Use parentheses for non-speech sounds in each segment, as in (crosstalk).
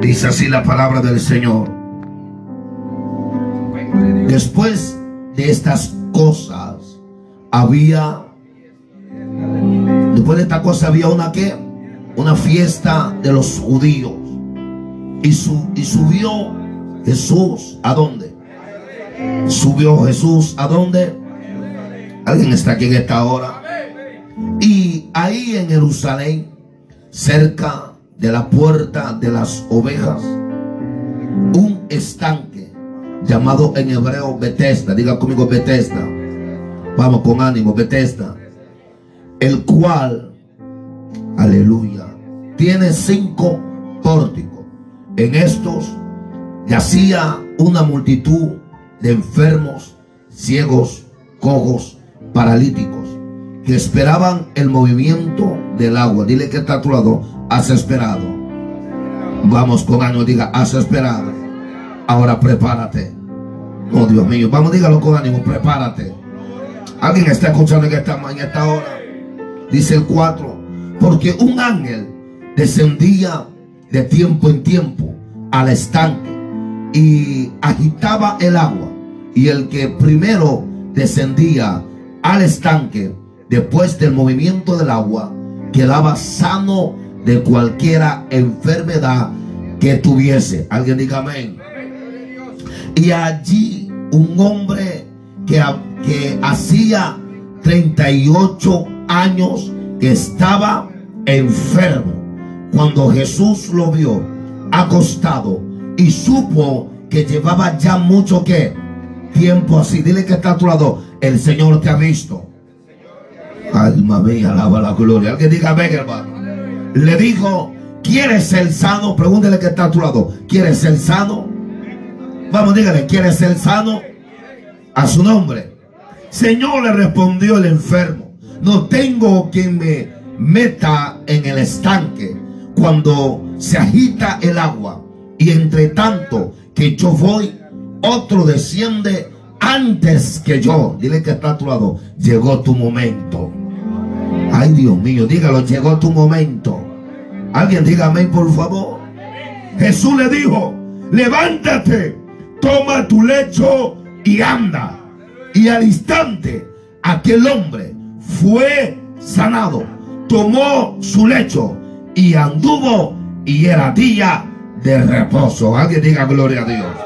Dice así la palabra del Señor. Después de estas cosas, había, después de esta cosa había una que, una fiesta de los judíos. Y, y subió Jesús, ¿a dónde? Subió Jesús, ¿a dónde? Alguien está aquí en esta hora. Y ahí en Jerusalén, cerca de la puerta de las ovejas, un estanque llamado en hebreo Bethesda. Diga conmigo Bethesda. Vamos con ánimo, Bethesda. El cual, aleluya, tiene cinco pórticos. En estos yacía una multitud de enfermos, ciegos, cojos, paralíticos, que esperaban el movimiento del agua. Dile que está a has esperado. Vamos con ánimo, diga, has esperado. Ahora prepárate. Oh Dios mío, vamos, dígalo con ánimo, prepárate. Alguien está escuchando en esta, en esta hora. Dice el 4, porque un ángel descendía de tiempo en tiempo al estanque y agitaba el agua. Y el que primero descendía al estanque, después del movimiento del agua, quedaba sano de cualquiera enfermedad que tuviese. Alguien diga amén. Y allí un hombre que, que hacía 38 años que estaba enfermo. Cuando Jesús lo vio acostado y supo que llevaba ya mucho que tiempo así. Dile que está a tu lado. El Señor te ha visto. Alma mía, alaba la gloria. Alguien diga, ven hermano. Le dijo, ¿quieres ser sano? Pregúntele que está a tu lado. ¿Quieres ser sano? Vamos, dígale, ¿quieres ser sano? A su nombre. Señor le respondió el enfermo. No tengo quien me meta en el estanque cuando se agita el agua. Y entre tanto que yo voy, otro desciende antes que yo. Dile que está a tu lado. Llegó tu momento. Ay, Dios mío, dígalo, llegó tu momento. Alguien dígame, por favor. Jesús le dijo, levántate, toma tu lecho y anda. Y al instante, aquel hombre fue sanado, tomó su lecho y anduvo y era día de reposo. Alguien diga gloria a Dios.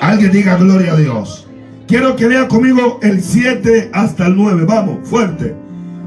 Alguien diga gloria a Dios. Quiero que vea conmigo el 7 hasta el 9. Vamos, fuerte.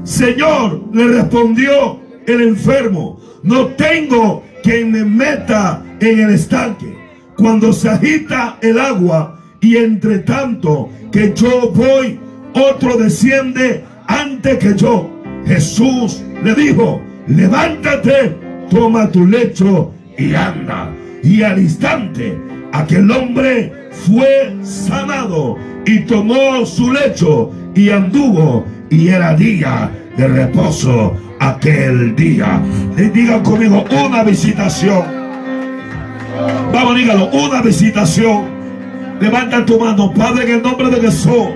Señor, le respondió el enfermo, no tengo quien me meta en el estanque. Cuando se agita el agua y entre tanto que yo voy, otro desciende antes que yo. Jesús le dijo, levántate, toma tu lecho y anda. Y al instante aquel hombre fue sanado y tomó su lecho y anduvo y era día de reposo aquel día. Digan conmigo una visitación. Vamos, dígalo, una visitación. Levanta tu mano, Padre, en el nombre de Jesús.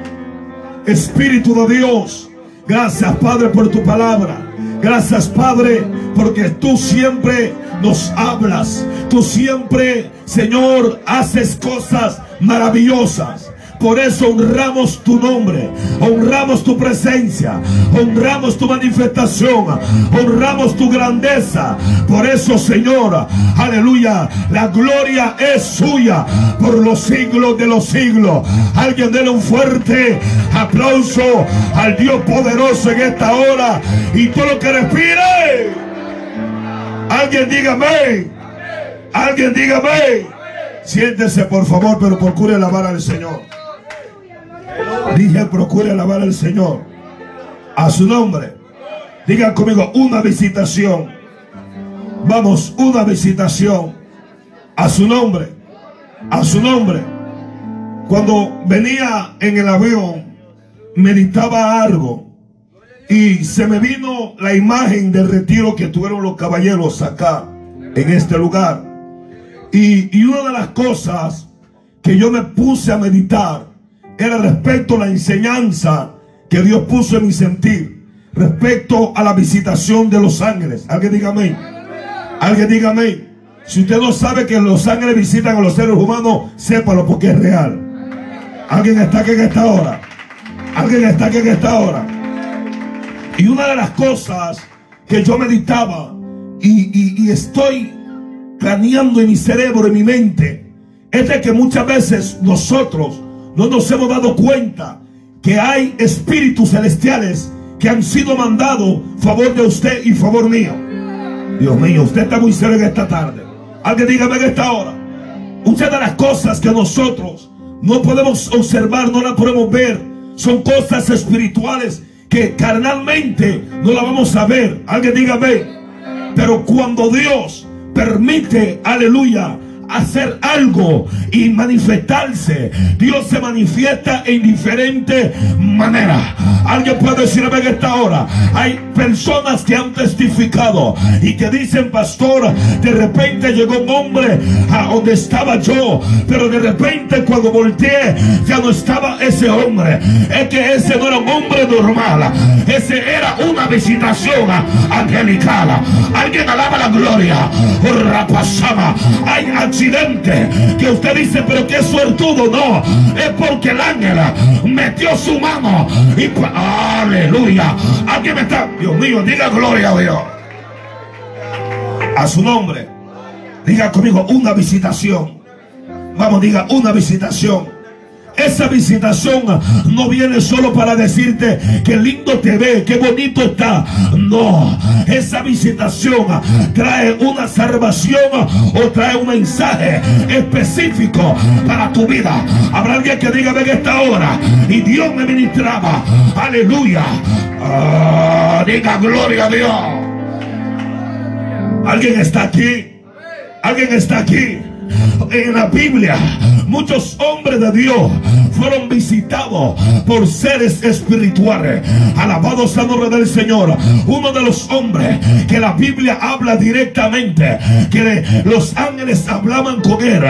Espíritu de Dios. Gracias, Padre, por tu palabra. Gracias, Padre, porque tú siempre nos hablas. Tú siempre, Señor, haces cosas maravillosas. Por eso honramos tu nombre, honramos tu presencia, honramos tu manifestación, honramos tu grandeza. Por eso, Señor, aleluya, la gloria es suya por los siglos de los siglos. Alguien déle un fuerte aplauso al Dios poderoso en esta hora y todo lo que respire. Alguien dígame. Alguien dígame. Siéntese por favor, pero procure alabar al Señor. Dije, procure alabar al Señor. A su nombre. Digan conmigo, una visitación. Vamos, una visitación. A su nombre. A su nombre. Cuando venía en el avión, meditaba algo. Y se me vino la imagen del retiro que tuvieron los caballeros acá, en este lugar. Y, y una de las cosas que yo me puse a meditar era respecto a la enseñanza que Dios puso en mi sentir respecto a la visitación de los ángeles. Alguien diga amén. Alguien diga amén. Si usted no sabe que los ángeles visitan a los seres humanos, sépalo porque es real. Alguien está aquí en esta hora. Alguien está aquí en esta hora. Y una de las cosas que yo meditaba y, y estoy planeando en mi cerebro, en mi mente, es de que muchas veces nosotros no nos hemos dado cuenta que hay espíritus celestiales que han sido mandados favor de usted y favor mío. Dios mío, usted está muy serio en esta tarde. Alguien dígame en esta hora. Muchas de las cosas que nosotros no podemos observar, no las podemos ver, son cosas espirituales que carnalmente no las vamos a ver. Alguien dígame. Pero cuando Dios permite, aleluya, hacer algo y manifestarse. Dios se manifiesta en diferentes maneras. Alguien puede decirme en esta hora. Hay personas que han testificado y que dicen, pastor, de repente llegó un hombre a donde estaba yo, pero de repente cuando volteé ya no estaba ese hombre. Es que ese no era un hombre normal. Ese era una visitación angelical. Alguien alaba la gloria. Rapasama. Que usted dice, pero qué suertudo. No, es porque el ángel metió su mano y aleluya. Alguien me está, Dios mío, diga gloria a Dios. A su nombre. Diga conmigo una visitación. Vamos, diga una visitación. Esa visitación no viene solo para decirte que lindo te ve, qué bonito está. No, esa visitación trae una salvación o trae un mensaje específico para tu vida. Habrá alguien que diga, ven esta hora y Dios me ministraba. Aleluya. Ah, diga gloria a Dios. Alguien está aquí. Alguien está aquí en la Biblia muchos hombres de Dios fueron visitados por seres espirituales. Alabado sea el nombre del Señor. Uno de los hombres que la Biblia habla directamente, que los ángeles hablaban con él,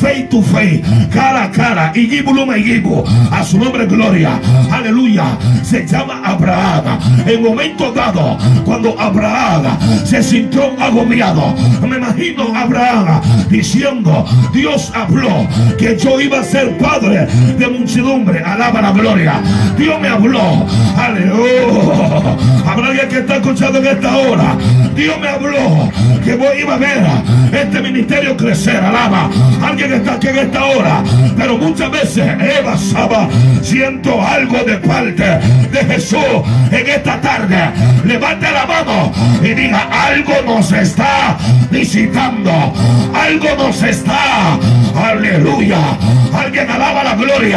face to face, cara a cara, y gibulume y a su nombre gloria. Aleluya. Se llama Abraham. En momento dado, cuando Abraham se sintió agobiado, me imagino Abraham diciendo, Dios habló que yo iba a ser padre de muchedumbre. Alaba la gloria. Dios me habló. Aleluya. Habrá alguien que está escuchando en esta hora. Dios me habló que voy iba a ver este ministerio crecer. Alaba. Alguien está aquí en esta hora. Pero muchas veces Eva Saba siento algo de parte de Jesús en esta tarde. Levante la mano y diga algo nos está visitando. Algo nos está. Aleluya. Alguien alaba la gloria.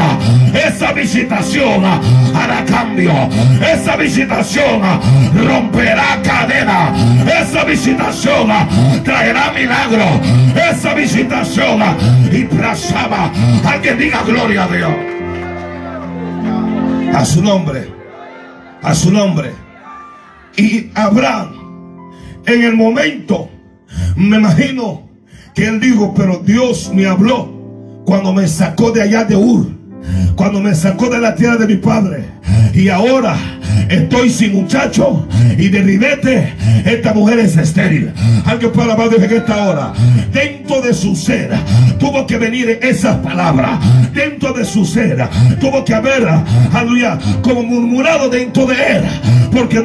Esa visitación hará cambio. Esa visitación romperá cadena. Esa visitación traerá milagro. Esa visitación y plasama. Alguien diga gloria a Dios. A su nombre. A su nombre. Y Abraham, en el momento, me imagino que él dijo, pero Dios me habló cuando me sacó de allá de Ur, cuando me sacó de la tierra de mi padre. Y ahora estoy sin muchacho y de ribete esta mujer es estéril. Alguien puede alabar desde esta hora. Dentro de su ser tuvo que venir esas palabras. Dentro de su ser tuvo que haber, aleluya, como murmurado dentro de él. Porque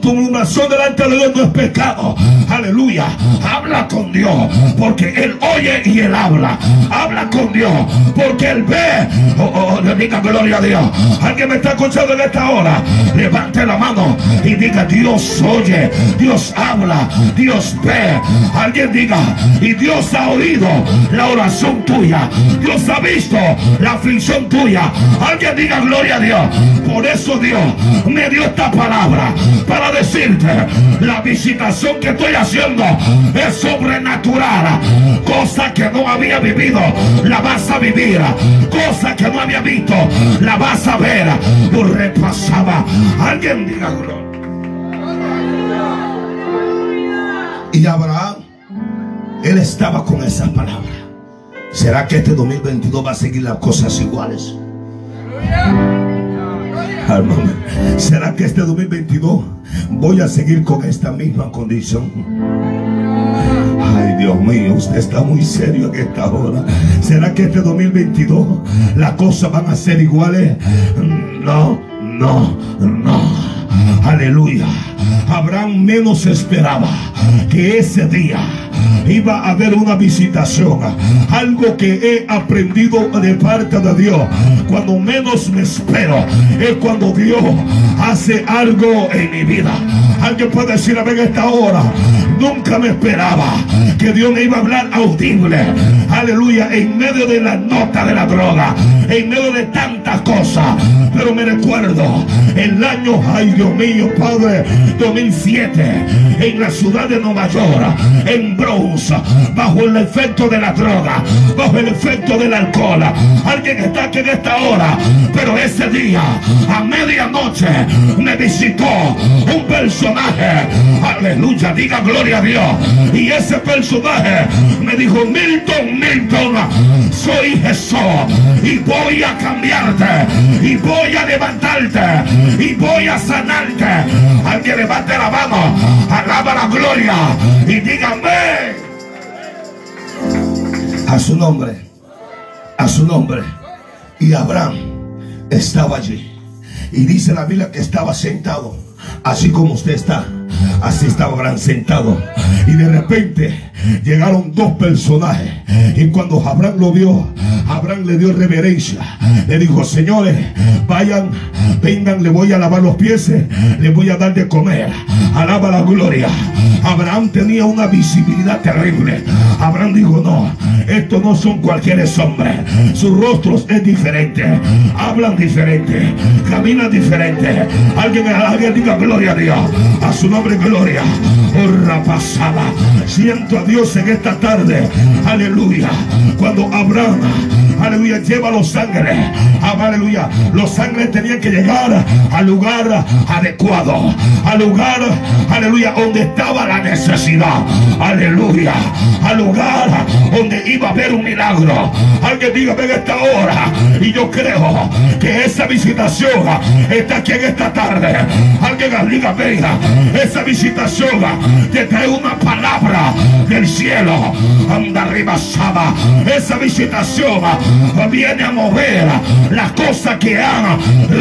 tu murmuración delante de Dios no es pecado. Aleluya. Habla con Dios. Porque Él oye y Él habla. Habla con Dios. Porque Él ve. Oh, oh, diga gloria a Dios. Alguien me está en esta hora. Levante la mano y diga Dios oye. Dios habla. Dios ve. Alguien diga. Y Dios ha oído la oración tuya. Dios ha visto la aflicción tuya. Alguien diga gloria a Dios. Por eso Dios me dio esta palabra. Para decirte, la visitación que estoy haciendo es sobrenatural. Cosa que no había vivido, la vas a vivir. Cosa que no había visto, la vas a ver. Repasaba. Alguien diga Y Abraham, él estaba con esa palabra. ¿Será que este 2022 va a seguir las cosas iguales? ¿Será que este 2022 voy a seguir con esta misma condición? Ay, Dios mío, usted está muy serio en esta hora. ¿Será que este 2022 las cosas van a ser iguales? No, no, no. Aleluya. Abraham menos esperaba que ese día iba a haber una visitación. Algo que he aprendido de parte de Dios. Cuando menos me espero es cuando Dios hace algo en mi vida. Alguien puede decir a ver esta hora. Nunca me esperaba que Dios me iba a hablar audible. Aleluya. En medio de la nota de la droga. En medio de tantas cosas. Pero me recuerdo el año, ay Dios mío, Padre, 2007. En la ciudad de Nueva York. En Bronx. Bajo el efecto de la droga. Bajo el efecto del alcohol. Alguien está aquí en esta hora. Pero ese día, a medianoche, me visitó un personaje. Aleluya. Diga gloria a Dios. Y ese personaje me dijo, Milton, Milton, soy Jesús y voy a cambiarte y voy a levantarte y voy a sanarte. Alguien levante la mano, alaba la gloria y dígame a su nombre, a su nombre. Y Abraham estaba allí. Y dice la Biblia que estaba sentado, así como usted está. Así estaba Abraham sentado. Y de repente llegaron dos personajes. Y cuando Abraham lo vio, Abraham le dio reverencia. Le dijo, señores, vayan, vengan, le voy a lavar los pies, le voy a dar de comer. Alaba la gloria. Abraham tenía una visibilidad terrible. Abraham dijo, no, estos no son cualquier hombres. Sus rostros es diferente. Hablan diferente. Caminan diferente. Alguien, alguien diga gloria a Dios. A su nombre gloria. Oh, pasada. Siento a Dios en esta tarde. Aleluya. Cuando Abraham aleluya, lleva los sangres. Aleluya, los sangres tenían que llegar al lugar adecuado, al lugar, aleluya, donde estaba la necesidad. Aleluya, al lugar donde iba a haber un milagro. Alguien diga, ven esta hora. Y yo creo que esa visitación está aquí en esta tarde. Alguien diga, venga, esa visitación te trae una palabra del cielo. Anda arriba, Esa visitación viene a mover las cosas que han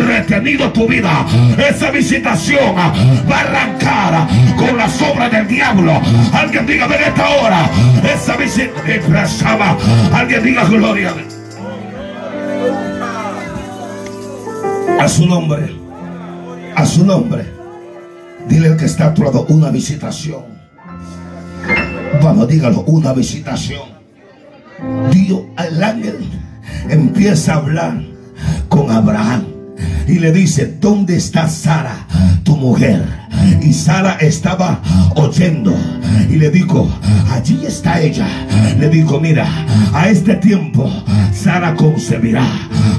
retenido tu vida. Esa visitación va a arrancar con la sombra del diablo. Alguien diga, ven esta hora. Esa visita Alguien diga gloria. A su nombre. A su nombre. Dile al que está a una visitación. Vamos, dígalo, una visitación. Dios, al ángel empieza a hablar con Abraham y le dice, ¿dónde está Sara, tu mujer? Y Sara estaba oyendo y le dijo, allí está ella. Le dijo, mira, a este tiempo Sara concebirá.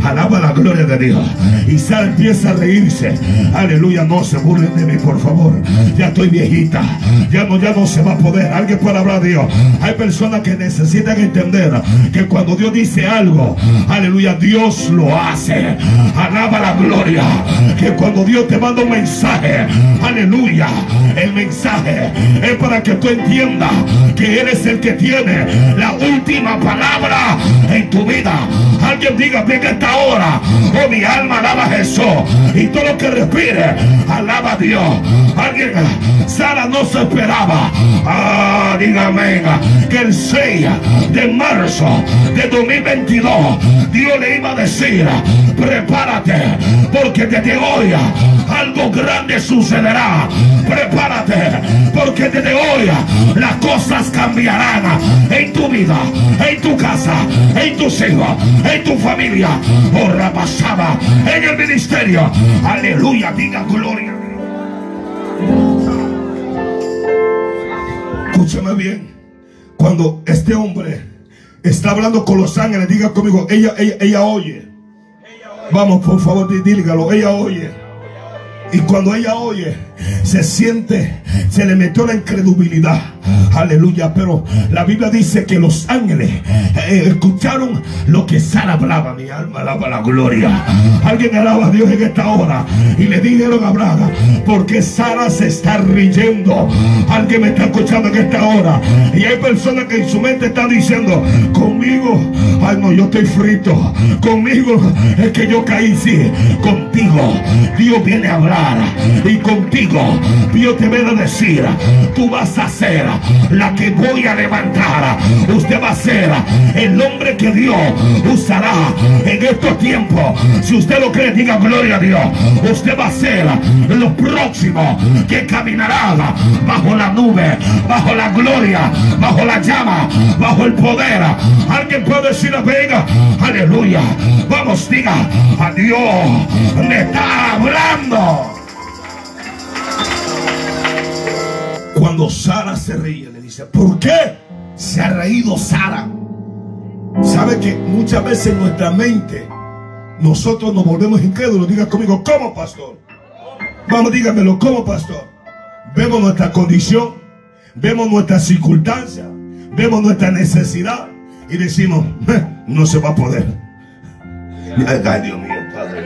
Alaba la gloria de Dios. Y Sara empieza a reírse. Aleluya, no se burlen de mí, por favor. Ya estoy viejita. Ya no, ya no se va a poder. Alguien puede hablar de Dios. Hay personas que necesitan entender que cuando Dios dice algo, aleluya, Dios lo hace. Alaba la gloria. Que cuando Dios te manda un mensaje, aleluya, el mensaje es para que tú entiendas que eres el que tiene la última palabra en tu vida. Alguien diga, venga esta hora, oh mi alma alaba a Jesús y todo lo que respire, alaba a Dios. Alguien, Sara no se esperaba, ah, dígame, que el 6 de marzo de 2022 Dios le iba a decir, prepárate, porque desde hoy algo grande sucederá. Prepárate, porque desde hoy las cosas cambiarán en tu vida, en tu casa, en tus hijos, en tu familia. Oh, pasaba en el ministerio. Aleluya, diga gloria. Escúchame bien. Cuando este hombre está hablando con los ángeles, diga conmigo, ella, ella, ella oye. Vamos, por favor, dígalo, ella oye. Y cuando ella oye, se siente, se le metió la incredulidad. Aleluya. Pero la Biblia dice que los ángeles eh, escucharon lo que Sara hablaba. Mi alma alaba la gloria. Alguien alaba a Dios en esta hora. Y le dijeron a Abraham, porque Sara se está riendo. Alguien me está escuchando en esta hora. Y hay personas que en su mente están diciendo, conmigo, ay no, yo estoy frito. Conmigo es que yo caí, sí. Contigo Dios viene a hablar. Y contigo Dios te viene a decir, tú vas a ser la que voy a levantar. Usted va a ser el hombre que Dios usará en estos tiempos. Si usted lo cree, diga gloria a Dios. Usted va a ser lo próximo que caminará bajo la nube, bajo la gloria, bajo la llama, bajo el poder. Alguien puede decir, venga, aleluya. Vamos, diga, a Dios me está hablando. Sara se ríe, le dice, ¿por qué se ha reído Sara? Sabe que muchas veces en nuestra mente nosotros nos volvemos incrédulos. Diga conmigo, ¿cómo pastor? Vamos, dígamelo, ¿cómo pastor? Vemos nuestra condición, vemos nuestras circunstancias, vemos nuestra necesidad y decimos, no se va a poder. (laughs) Ay, Dios mío, Padre.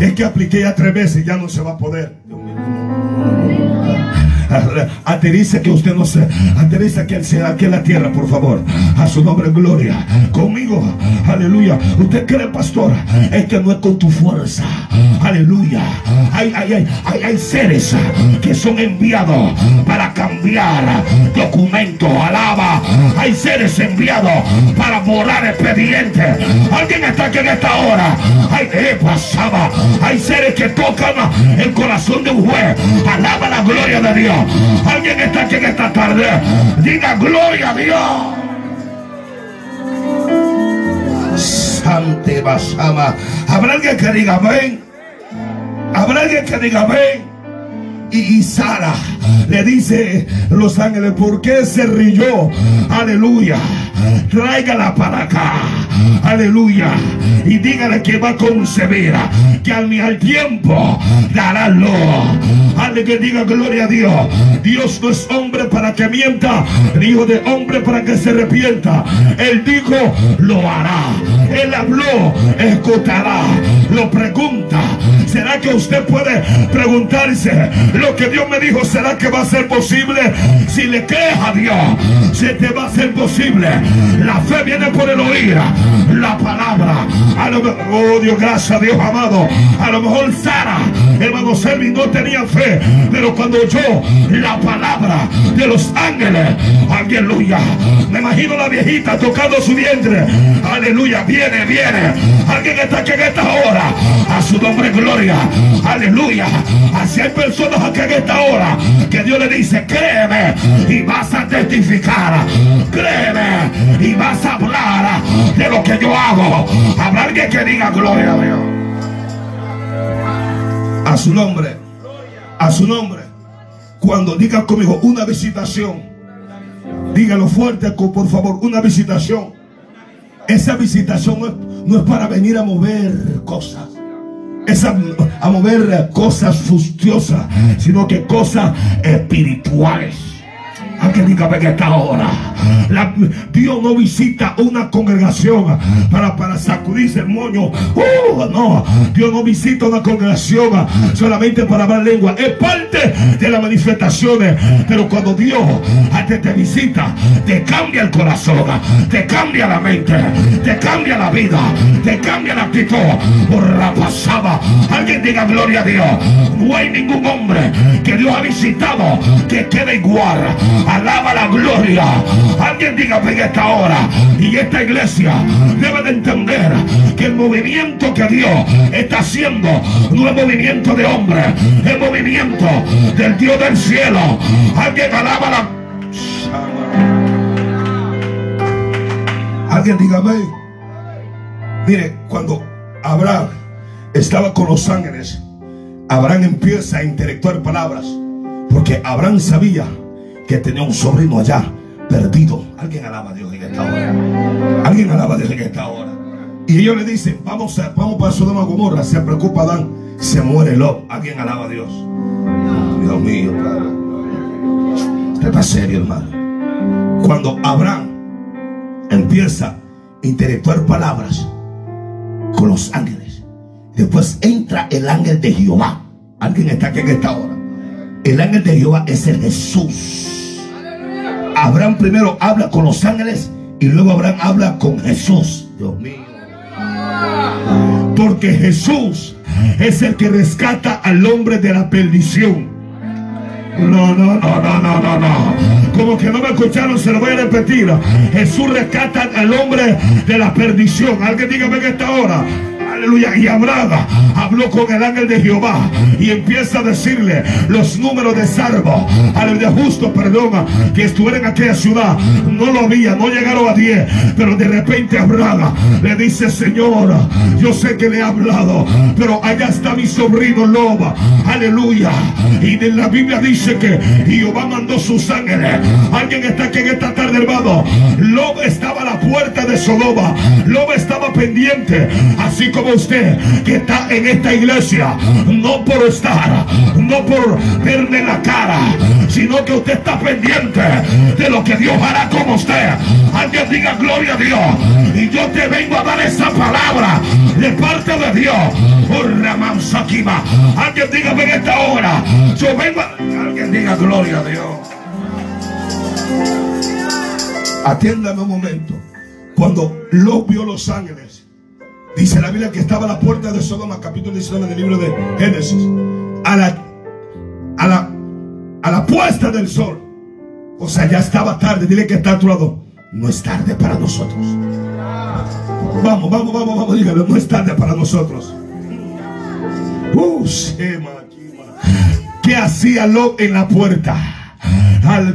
Es que apliqué ya tres veces ya no se va a poder. Dios mío, (laughs) Aterriza que usted no se. Aterriza que sea aquí en la tierra, por favor. A su nombre, gloria. Conmigo, aleluya. Usted cree, pastor, es que no es con tu fuerza. Aleluya. Hay, hay, hay, hay, seres que son enviados para cambiar documentos. Alaba. Hay seres enviados para borrar expedientes. Alguien está aquí en esta hora. Hay, eh, pasaba. Hay seres que tocan el corazón de un juez. Alaba la gloria de Dios. Alguien está aquí en esta tarde. Diga gloria a Dios. Sante Basama. Habrá alguien que diga amén. Habrá alguien que diga amén. Y, Sara le dice los ángeles, ¿por qué se rió? Aleluya. Tráigala para acá. Aleluya. Y dígale que va a concebir. Que al, al tiempo dará luz. Ale que diga gloria a Dios. Dios no es hombre para que mienta. Hijo de hombre para que se arrepienta. Él dijo, lo hará. Él habló, escuchará. Lo pregunta. ¿Será que usted puede preguntarse lo que Dios me dijo? ¿Será que va a ser posible? Si le crees a Dios, se te va a ser posible. La fe viene por el oír la palabra. A lo oh Dios, gracias a Dios amado. A lo mejor Sara, hermano Servi, no tenía fe, pero cuando oyó la palabra de los ángeles, aleluya. Me imagino la viejita tocando su vientre. Aleluya, viene, viene. Alguien está aquí en esta hora. A su nombre, gloria. Aleluya. Así hay personas aquí en esta hora que Dios le dice, créeme y vas a testificar. Créeme y vas a hablar de lo que yo hago. Habrá alguien que diga gloria a Dios. A su nombre. A su nombre. Cuando diga conmigo una visitación. Dígalo fuerte, por favor, una visitación. Esa visitación no es, para venir a mover cosas a, mover cosas fustiosas, sino que cosas espirituales. Alguien diga que esta hora. Dios no visita una congregación para, para sacudirse el moño. Uh, no, Dios no visita una congregación solamente para hablar lengua. Es parte de las manifestaciones. Pero cuando Dios te, te visita, te cambia el corazón, te cambia la mente, te cambia la vida, te cambia la actitud. pasaba. Alguien diga gloria a Dios. No hay ningún hombre que Dios ha visitado que quede igual Alaba la gloria. Alguien diga en esta hora. Y esta iglesia debe de entender que el movimiento que Dios está haciendo no es movimiento de hombre, es movimiento del Dios del cielo. Alguien alaba la. Alguien diga amén. Mire, cuando Abraham estaba con los ángeles, Abraham empieza a intelectuar palabras. Porque Abraham sabía que tenía un sobrino allá perdido. Alguien alaba a Dios en esta hora. Alguien alaba a Dios en esta hora. Y ellos le dicen, vamos, a, vamos para Sodoma Gomorra. Se preocupa Adán, se muere Lot. Alguien alaba a Dios. Dios mío, Padre. Usted está serio, hermano. Cuando Abraham empieza a interactuar palabras con los ángeles, después entra el ángel de Jehová. Alguien está aquí en esta hora. El ángel de Jehová es el Jesús. Abraham primero habla con los ángeles y luego Abraham habla con Jesús. Dios mío. Porque Jesús es el que rescata al hombre de la perdición. No, no, no, no, no, no, no. Como que no me escucharon, se lo voy a repetir. Jesús rescata al hombre de la perdición. Alguien dígame que esta hora aleluya, y Abraham habló con el ángel de Jehová y empieza a decirle los números de salvo, aleluya, justo, perdón, que estuvieron en aquella ciudad, no lo había, no llegaron a 10, pero de repente Abraham le dice, Señor, yo sé que le he hablado, pero allá está mi sobrino Loba, aleluya, y en la Biblia dice que Jehová mandó sus ángeles, alguien está aquí en esta tarde, hermano, Loba estaba a la puerta de Sodoma, Loba estaba pendiente, así como usted que está en esta iglesia, no por estar, no por verme la cara, sino que usted está pendiente de lo que Dios hará con usted. Alguien diga gloria a Dios. Y yo te vengo a dar esa palabra de parte de Dios. Por Alguien diga en esta hora. Yo vengo a... Alguien diga gloria a Dios. Atiéndame un momento. Cuando lo vio los ángeles Dice la Biblia que estaba a la puerta de Sodoma, capítulo 19 del libro de Génesis. A la, a la, a la puesta del sol. O sea, ya estaba tarde. Dile que está a tu lado. No es tarde para nosotros. Vamos, vamos, vamos, vamos. Dígale, no es tarde para nosotros. Uh, ¿Qué hacía Lot en la puerta?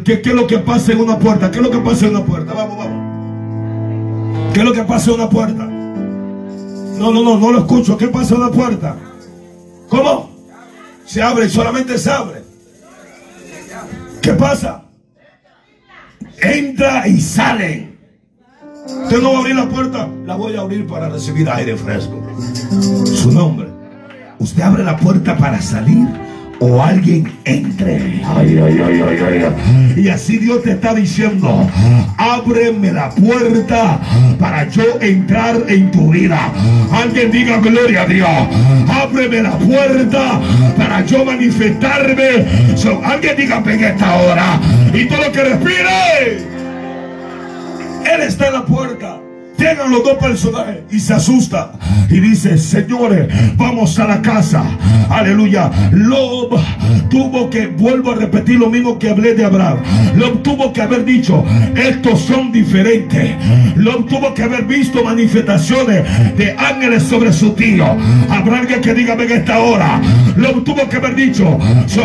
¿Qué, ¿Qué es lo que pasa en una puerta? ¿Qué es lo que pasa en una puerta? Vamos, vamos. ¿Qué es lo que pasa en una puerta? No, no, no, no lo escucho. ¿Qué pasa en la puerta? ¿Cómo? Se abre y solamente se abre. ¿Qué pasa? Entra y salen. Usted no va a abrir la puerta, la voy a abrir para recibir aire fresco. Su nombre. Usted abre la puerta para salir o alguien entre. y así Dios te está diciendo, ábreme la puerta para yo entrar en tu vida. Alguien diga gloria a Dios. Ábreme la puerta para yo manifestarme. alguien diga en esta hora. Y todo lo que respire. Él está en la puerta. Llegan los dos personajes y se asusta y dice, señores, vamos a la casa. Aleluya. Lob tuvo que, vuelvo a repetir lo mismo que hablé de Abraham. Lob tuvo que haber dicho, estos son diferentes. Lob tuvo que haber visto manifestaciones de ángeles sobre su tío. Habrá alguien que diga en esta hora. Lob tuvo que haber dicho,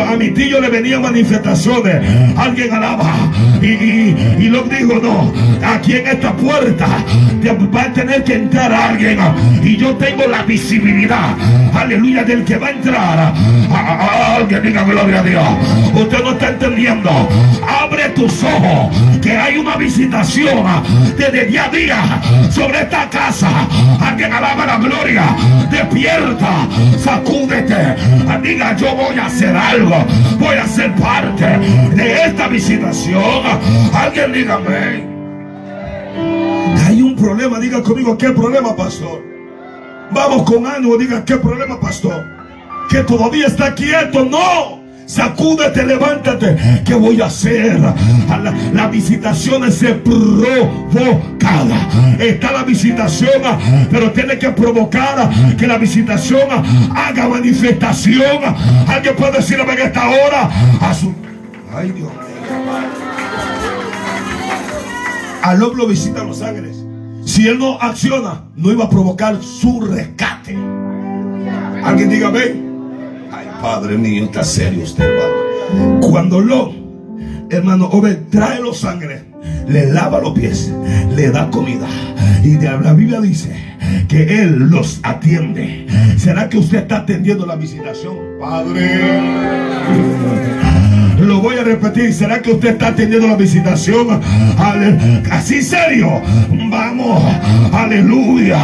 a mi tío le venían manifestaciones. Alguien alaba. Y, y, y Lob dijo, no, aquí en esta puerta va a tener que entrar alguien y yo tengo la visibilidad, aleluya, del que va a entrar. Alguien diga gloria a Dios. Usted no está entendiendo. Abre tus ojos, que hay una visitación desde día a día sobre esta casa. Alguien alaba la gloria. Despierta, sacúdete. Diga, yo voy a hacer algo. Voy a ser parte de esta visitación. Alguien dígame problema, diga conmigo, ¿qué problema, pastor? Vamos con ánimo, diga, ¿qué problema, pastor? Que todavía está quieto, no. Sacúdete, levántate. ¿Qué voy a hacer? La, la visitación es provocada. Está la visitación, pero tiene que provocar que la visitación haga manifestación. Alguien puede decirme en esta hora. A su... Ay, Dios mío. Al lo visitan los ángeles. Si él no acciona, no iba a provocar su rescate. Alguien diga, ven. Ay, Padre mío, está serio usted, hermano. Cuando lo, hermano, Obed trae los sangres, le lava los pies, le da comida. Y de la Biblia dice que Él los atiende. ¿Será que usted está atendiendo la visitación? Padre. Lo voy a repetir. ¿Será que usted está atendiendo la visitación? Así serio. Vamos, aleluya.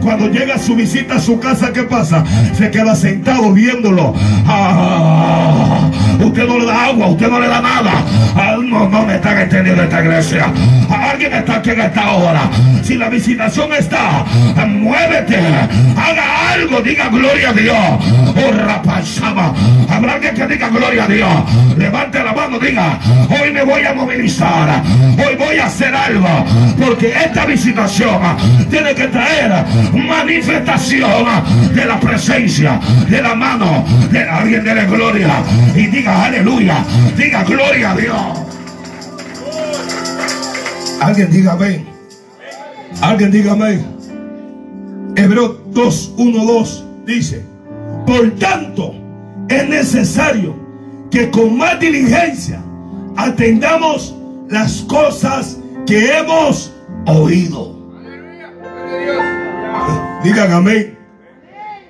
Cuando llega su visita a su casa, ¿qué pasa? Se queda sentado viéndolo. Ah, usted no le da agua, usted no le da nada. Ah, no, no me están entendiendo esta iglesia. Alguien está aquí en esta hora. Si la visitación está, muévete, haga algo, diga gloria a Dios. Oh, rapazaba. Habrá alguien que diga gloria a Dios. Levante la mano, diga, hoy me voy a movilizar. Hoy voy a hacer algo. Porque esta visitación tiene que traer manifestación de la presencia, de la mano de alguien de la gloria. Y diga aleluya, diga gloria a Dios. Alguien diga amén. Alguien diga amén. Hebreo 2, 1, 2 dice, por tanto, es necesario que con más diligencia atendamos las cosas que hemos oído. Digan amén.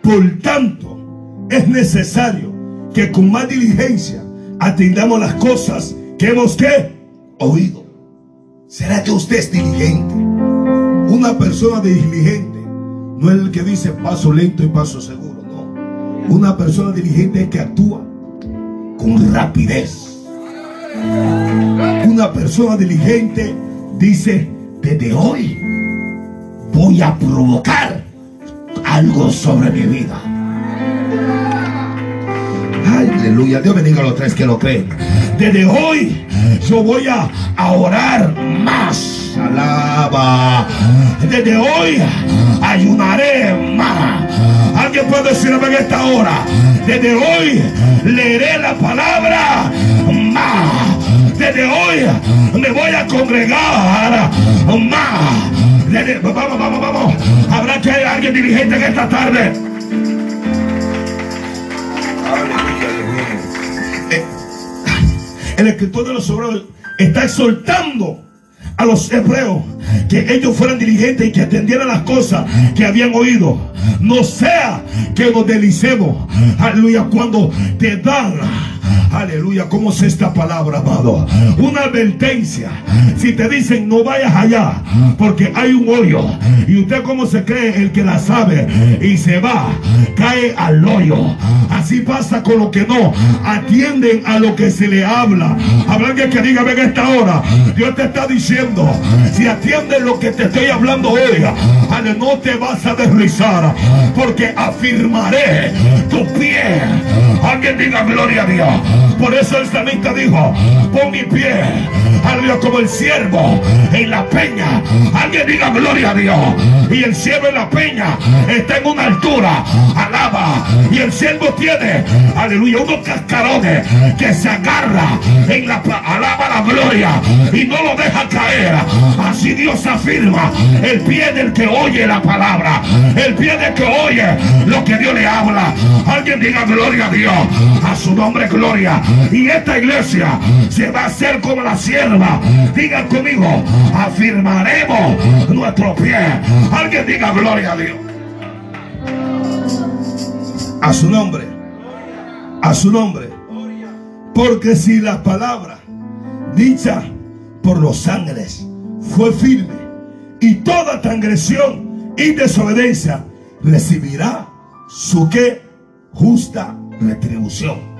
Por tanto, es necesario que con más diligencia atendamos las cosas que hemos ¿qué? oído. ¿Será que usted es diligente? Una persona diligente no es el que dice paso lento y paso seguro, no. Una persona diligente es que actúa con rapidez. Una persona diligente dice, desde hoy voy a provocar algo sobre mi vida. Aleluya. Dios bendiga a los tres que lo creen. Desde hoy yo voy a, orar más. Alaba. Desde hoy ayunaré más. Alguien puede decirme en esta hora. Desde hoy leeré la palabra más. Desde hoy me voy a congregar más. vamos, vamos, vamos. Habrá que alguien dirigente en esta tarde. El escritor de los obreros está exhortando a los hebreos que ellos fueran diligentes y que atendieran las cosas que habían oído. No sea que nos delicemos, aleluya, cuando te dan Aleluya, ¿cómo es esta palabra, amado? Una advertencia. Si te dicen no vayas allá, porque hay un hoyo, y usted como se cree el que la sabe, y se va, cae al hoyo. Así pasa con lo que no atienden a lo que se le habla. Habrá que que diga, ven esta hora. Dios te está diciendo, si atiendes lo que te estoy hablando hoy, no te vas a deslizar, porque afirmaré tu pie. Alguien diga gloria a Dios. Por eso el salmista dijo, pon mi pie, aleluya, como el siervo en la peña. Alguien diga gloria a Dios. Y el siervo en la peña está en una altura, alaba. Y el siervo tiene, aleluya, unos cascarones que se agarra en la, alaba la gloria y no lo deja caer. Así Dios afirma el pie del que oye la palabra, el pie del que oye lo que Dios le habla. Alguien diga gloria a Dios, a su nombre gloria. Y esta iglesia se va a hacer como la sierva. Digan conmigo, afirmaremos nuestro pie. Alguien diga gloria a Dios. A su nombre. A su nombre. Porque si la palabra dicha por los ángeles fue firme y toda transgresión y desobediencia recibirá su que justa retribución.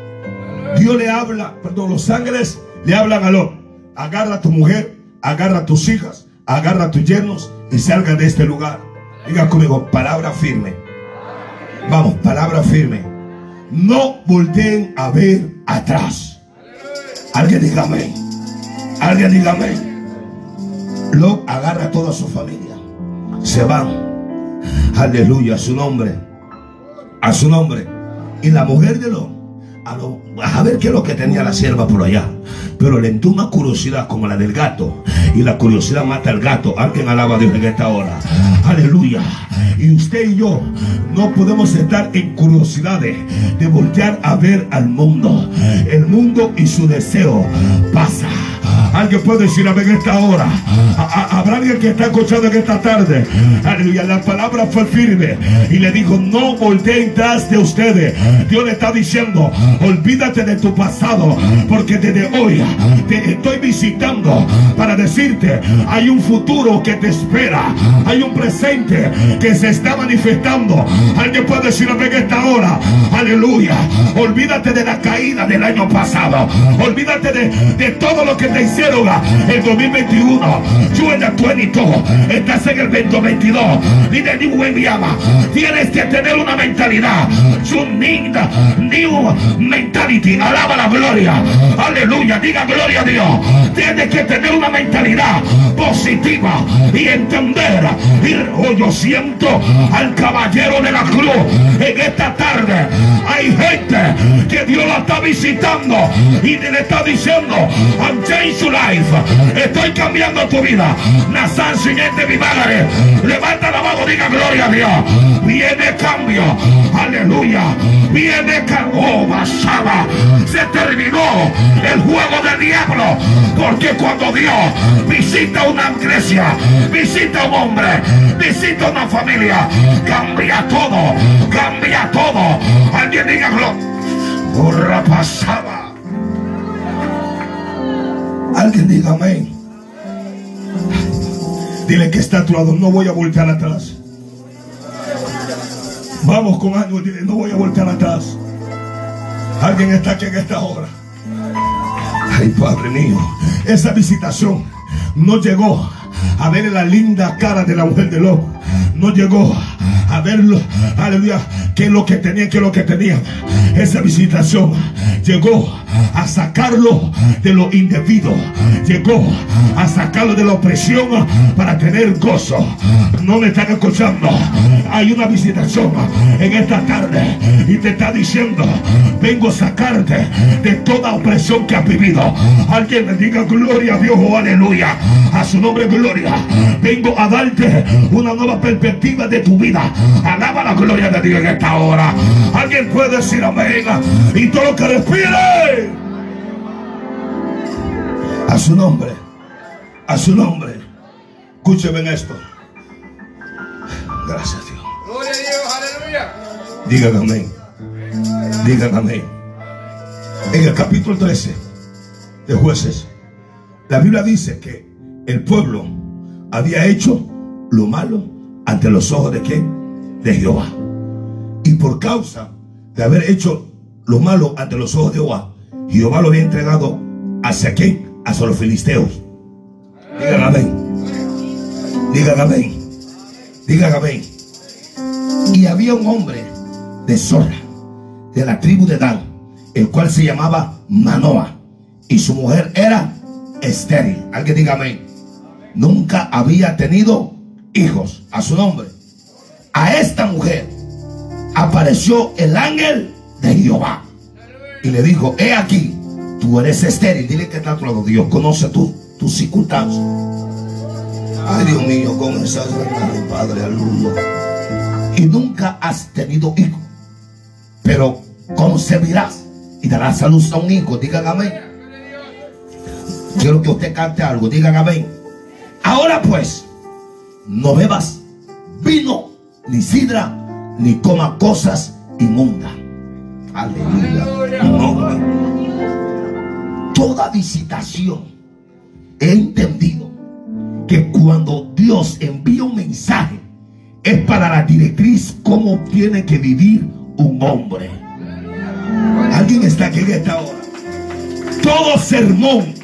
Dios le habla, perdón, los ángeles le hablan a lo. Agarra a tu mujer, agarra a tus hijas, agarra a tus yernos y salga de este lugar. Diga conmigo, palabra firme. Vamos, palabra firme. No volteen a ver atrás. Alguien diga amén. Alguien diga amén. Lo agarra a toda su familia. Se van. Aleluya, a su nombre. A su nombre. Y la mujer de a, ver qué es lo que tenía la sierva por allá. Pero le entró una curiosidad como la del gato. Y la curiosidad mata al gato. Alguien alaba a Dios en esta hora. Aleluya. Y usted y yo no podemos estar en curiosidades de voltear a ver al mundo. El mundo y su deseo pasa. Alguien puede decir a ver esta hora. Habrá Alguien que está escuchando en esta tarde. Aleluya. La palabra fue firme. Y le dijo, no volteen tras de ustedes. Dios le está diciendo, olvídate de tu pasado. Porque desde hoy te estoy visitando para decirte, hay un futuro que te espera. Hay un presente que se está manifestando. Alguien puede decir en esta hora. Aleluya. Olvídate de la caída del año pasado. Olvídate de, de todo lo que te hicieron el 2021. You en el 22. Estás en el 2022. Dile New llama. Tienes que tener una mentalidad. You need new mentality. Alaba la gloria. Aleluya. Diga gloria a Dios. Tienes que tener una mentalidad positiva y entender. Y oh, yo siento al caballero de la cruz en esta tarde. Hay gente que Dios la está visitando y le está diciendo, I'm changing your life. Estoy cambiando tu vida. Nazar siguiente mi madre. Levanta la mano, diga gloria a Dios. Viene cambio. Aleluya. Viene cambio. Oh, basaba. Se terminó el juego diablo. Porque cuando Dios visita una iglesia, visita un hombre, visita una familia, cambia todo. Cambia todo. Alguien diga gloria. Pasaba. Alguien diga amén. Dile que está a tu lado, no voy a voltear atrás. Vamos con algo, dile, no voy a voltear atrás. Alguien está aquí en esta hora. Ay, Padre mío, esa visitación no llegó a ver la linda cara de la mujer de lobo. No llegó verlo, aleluya, que lo que tenía, que lo que tenía. Esa visitación llegó a sacarlo de lo indebido. Llegó a sacarlo de la opresión para tener gozo. No me están escuchando. Hay una visitación en esta tarde y te está diciendo, vengo a sacarte de toda opresión que has vivido. Alguien me diga gloria a Dios o aleluya. A su nombre gloria. Vengo a darte una nueva perspectiva de tu vida. Alaba la gloria de Dios en esta hora. Alguien puede decir amén. Y todo lo que respire. A su nombre. A su nombre. Escúcheme en esto. Gracias Dios. Gloria a Dios. Aleluya. Digan amén. Digan amén. En el capítulo 13 de jueces, la Biblia dice que el pueblo había hecho lo malo ante los ojos de quién? De Jehová. Y por causa de haber hecho lo malo ante los ojos de Jehová, Jehová lo había entregado hacia quién? Hacia los filisteos. Digan amén. Digan amén. Digan amén. Y había un hombre de Zorra, de la tribu de Dan, el cual se llamaba Manoa. Y su mujer era estéril. Alguien diga amén. Nunca había tenido hijos a su nombre. A esta mujer apareció el ángel de Jehová y le dijo, he aquí, tú eres estéril, dile que está a tu lado, Dios conoce tu, tus circunstancias. Ay Dios mío, con esas verdades, Padre, aleluya. Y nunca has tenido hijo, pero concebirás y darás a luz a un hijo, digan amén. Quiero que usted cante algo, digan amén. Ahora pues, no bebas vino, ni sidra, ni coma cosas inmundas. Aleluya. Toda visitación he entendido que cuando Dios envía un mensaje es para la directriz cómo tiene que vivir un hombre. Alguien está aquí en esta hora. Todo sermón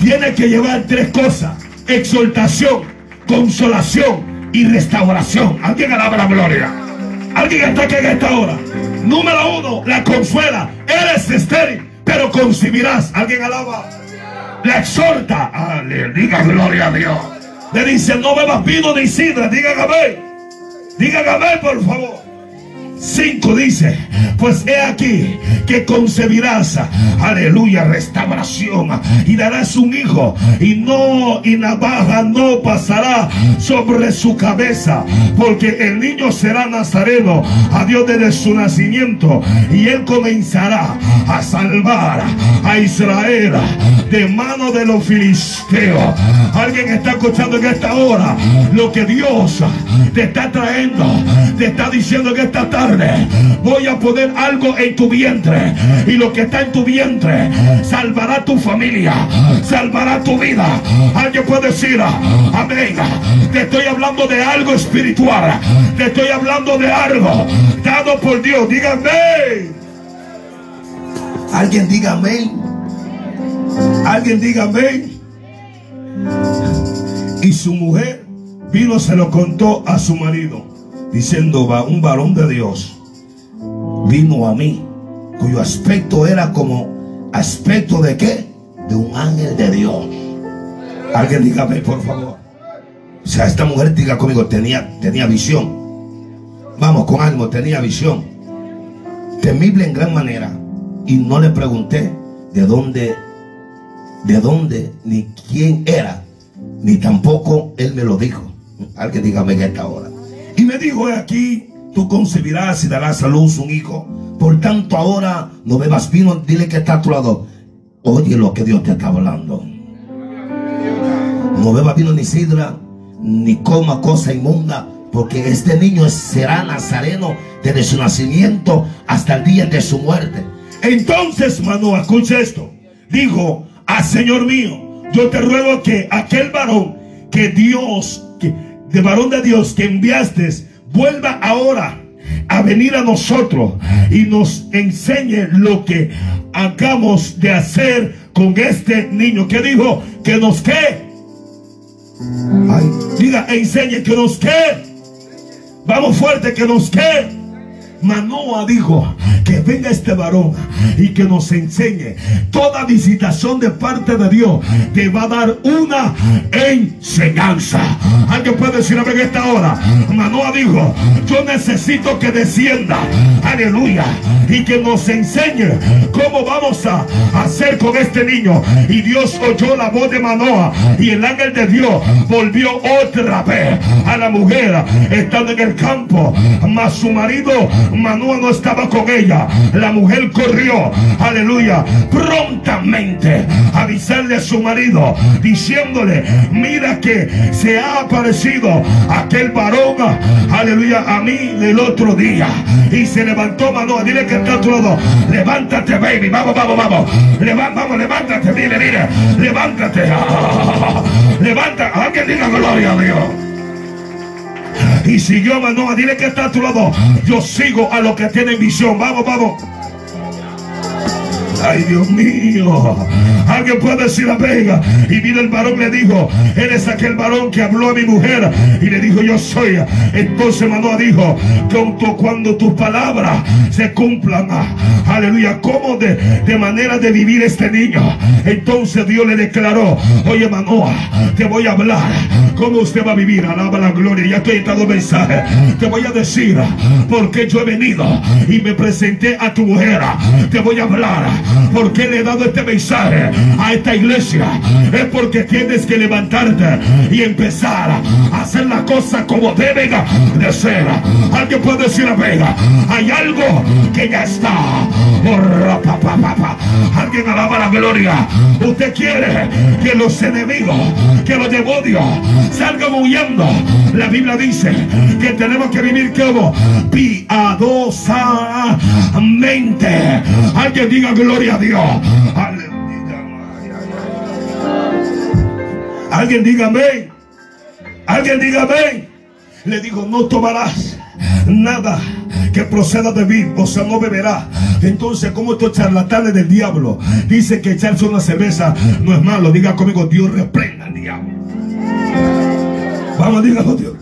tiene que llevar tres cosas. Exaltación, consolación y restauración. Alguien alaba la gloria. Alguien está aquí en esta hora. Número uno, la consuela. Eres estéril, pero concibirás. Alguien alaba. La exhorta. Diga gloria a Dios. Le dice, no bebas vino ni sidra. Diga amén. Diga amén, por favor. 5 dice, pues he aquí que concebirás, aleluya, restauración y darás un hijo y no, y navaja no pasará sobre su cabeza, porque el niño será nazareno a Dios desde su nacimiento y él comenzará a salvar a Israel de mano de los filisteos. Alguien está escuchando en esta hora lo que Dios te está trayendo, te está diciendo en esta tarde. Voy a poner algo en tu vientre y lo que está en tu vientre salvará tu familia, salvará tu vida. Alguien puede decir, amén. Te estoy hablando de algo espiritual, te estoy hablando de algo dado por Dios. Dígame. Alguien diga amén. Alguien diga amén. Y su mujer vino, se lo contó a su marido, diciendo, va un varón de Dios vino a mí, cuyo aspecto era como aspecto de qué? De un ángel de Dios. Alguien diga amén, por favor. O sea, esta mujer diga conmigo, tenía, tenía visión. Vamos, con ánimo, tenía visión. Temible en gran manera. Y no le pregunté de dónde, de dónde, ni quién era, ni tampoco él me lo dijo. Alguien dígame en esta hora. Y me dijo aquí, tú concebirás y darás a luz un hijo. Por tanto, ahora no bebas vino, dile que está a tu lado. Oye lo que Dios te está hablando. No beba vino ni sidra, ni coma cosa inmunda, porque este niño será nazareno desde su nacimiento hasta el día de su muerte. Entonces, mano, escucha esto. Dijo, ah, Señor mío, yo te ruego que aquel varón que Dios, que, de varón de Dios que enviaste, vuelva ahora a venir a nosotros y nos enseñe lo que acabamos de hacer con este niño. que dijo? Que nos qué. diga, enseñe que nos qué. Vamos fuerte, que nos qué. Manoa dijo que venga este varón y que nos enseñe toda visitación de parte de Dios te va a dar una enseñanza. Alguien puede decir a ver esta hora. Manoa dijo, yo necesito que descienda, aleluya, y que nos enseñe cómo vamos a hacer con este niño. Y Dios oyó la voz de Manoa y el ángel de Dios volvió otra vez a la mujer estando en el campo, mas su marido Manoa no estaba con ella. La mujer corrió, aleluya, prontamente a avisarle a su marido, diciéndole, mira que se ha aparecido aquel varón, aleluya, a mí el otro día. Y se levantó Manoa, dile que está a tu lado, levántate, baby, vamos, vamos, vamos, vamos, levántate, dile, dile, levántate, (laughs) levanta, alguien diga gloria a Dios. Y siguió Manoa. Dile que está a tu lado. Yo sigo a los que tienen visión. Vamos, vamos. Ay, Dios mío. Alguien puede decir la vega. Y vino el varón le dijo, eres aquel varón que habló a mi mujer. Y le dijo, yo soy. Entonces Manoa dijo, cuando tus palabras se cumplan. Aleluya. ¿Cómo de, de manera de vivir este niño? Entonces Dios le declaró, oye Manoa, te voy a hablar. ¿Cómo usted va a vivir? Alaba la gloria. Ya estoy entrando mensaje. Te voy a decir, porque yo he venido y me presenté a tu mujer. Te voy a hablar ¿Por qué le he dado este mensaje a esta iglesia? Es porque tienes que levantarte y empezar a hacer las cosas como deben de ser. Alguien puede decir a Vega, hay algo que ya está. Alguien alaba la gloria. Usted quiere que los enemigos, que los demonios salgan huyendo. La Biblia dice que tenemos que vivir como piadosamente. Alguien diga gloria a Dios. Alguien diga amén. Alguien diga amén. Le digo, no tomarás nada que proceda de vino, o sea, no beberá. Entonces, como estos charlatanes del diablo dicen que echarse una cerveza no es malo, diga conmigo, Dios reprenda al diablo. Vamos, dígalo, Dios.